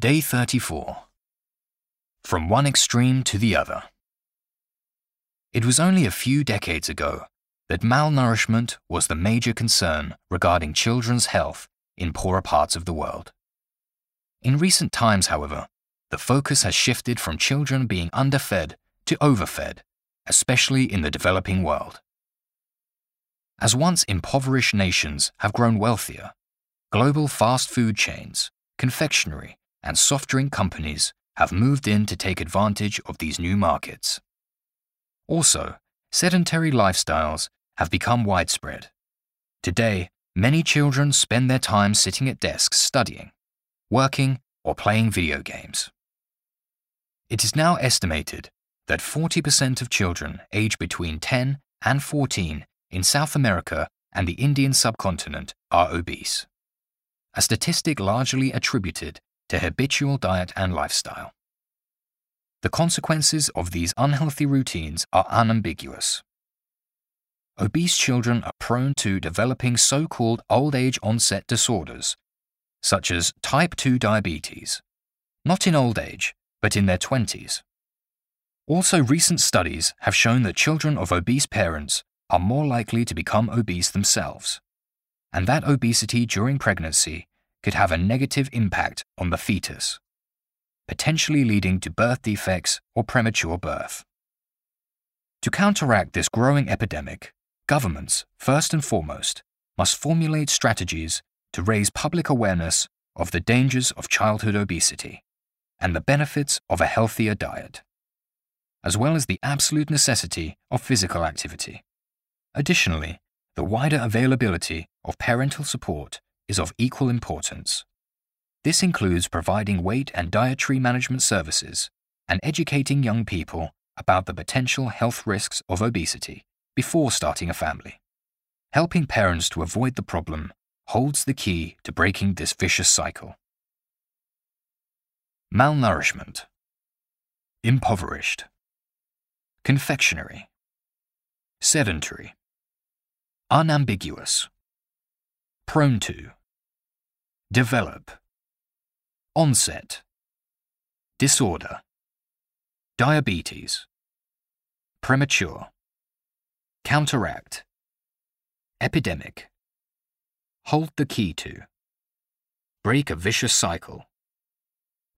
Day 34. From one extreme to the other. It was only a few decades ago that malnourishment was the major concern regarding children's health in poorer parts of the world. In recent times, however, the focus has shifted from children being underfed to overfed, especially in the developing world. As once impoverished nations have grown wealthier, global fast food chains, confectionery, and soft drink companies have moved in to take advantage of these new markets. Also, sedentary lifestyles have become widespread. Today, many children spend their time sitting at desks studying, working, or playing video games. It is now estimated that 40% of children aged between 10 and 14 in South America and the Indian subcontinent are obese, a statistic largely attributed to habitual diet and lifestyle. The consequences of these unhealthy routines are unambiguous. Obese children are prone to developing so called old age onset disorders, such as type 2 diabetes, not in old age, but in their 20s. Also, recent studies have shown that children of obese parents are more likely to become obese themselves, and that obesity during pregnancy could have a negative impact on the fetus, potentially leading to birth defects or premature birth. To counteract this growing epidemic, governments, first and foremost, must formulate strategies to raise public awareness of the dangers of childhood obesity and the benefits of a healthier diet, as well as the absolute necessity of physical activity. Additionally, the wider availability of parental support is of equal importance. This includes providing weight and dietary management services and educating young people about the potential health risks of obesity before starting a family. Helping parents to avoid the problem holds the key to breaking this vicious cycle. Malnourishment, impoverished, confectionery, sedentary, unambiguous, prone to. Develop. Onset. Disorder. Diabetes. Premature. Counteract. Epidemic. Hold the key to. Break a vicious cycle.